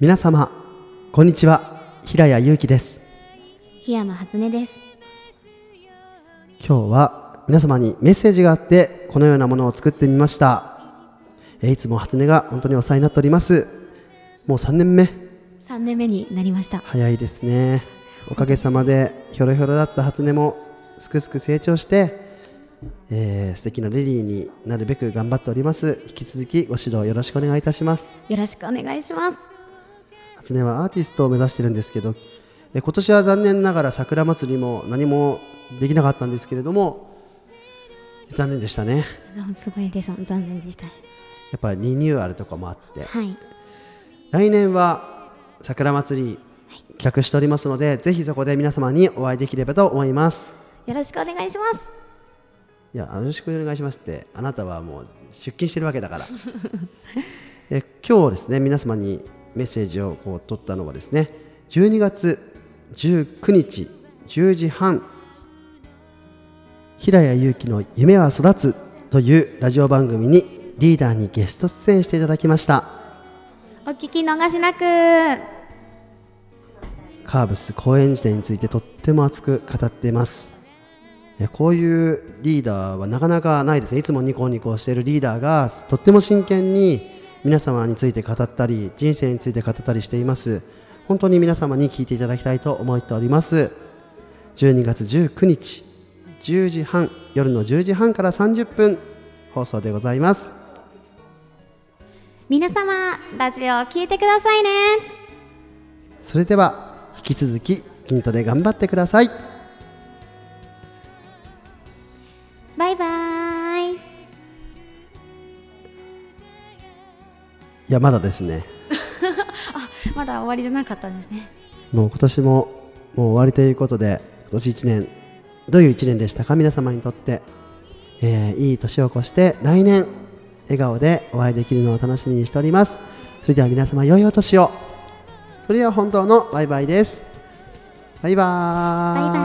皆様こんにちは。平谷祐希です。檜山初音です。今日は皆様にメッセージがあってこのようなものを作ってみました。えーいつも初音が本当にお世話になっております。もう3年目。3年目になりました。早いですね。おかげさまでひょろひょろだった初音もすくすく成長して、えー素敵なレディーになるべく頑張っております。引き続きご指導よろしくお願いいたします。よろしくお願いします初音はアーティストを目指してるんですけどえ今年は残念ながら桜祭りも何もできなかったんですけれども残念でしたね。すごいです。残念でした。やっぱりリニューアルとかもあって。はい。来年は桜祭り企画しておりますのでぜひそこで皆様にお会いできればと思います。よろしくお願いします。いやよろしくお願いしますってあなたはもう出勤してるわけだから。え今日ですね皆様にメッセージをこう取ったのはですね12月19日10時半平谷祐希の夢は育つというラジオ番組にリーダーにゲスト出演していただきました。お聞き逃しなく。カーブス公演時代についてとっても熱く語っています。こういうリーダーはなかなかないですね。いつもニコニコしているリーダーがとっても真剣に皆様について語ったり人生について語ったりしています。本当に皆様に聞いていただきたいと思っております。12月19日10時半夜の10時半から30分放送でございます。皆様ラジオ聞いてくださいね。それでは引き続き筋トレ頑張ってくださいやまだですね。まだ終わりじゃなかったんですね。もう今年ももう終わりということで今年1年どういう1年でしたか？皆様にとって、えーいい年を越して来年笑顔でお会いできるのを楽しみにしております。それでは皆様良いお年を。それでは本当のバイバイです。バイバー